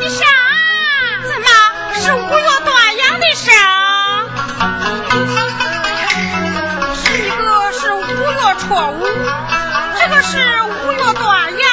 你傻怎么？是五月端阳的声是一个是五月初五这个是五月端阳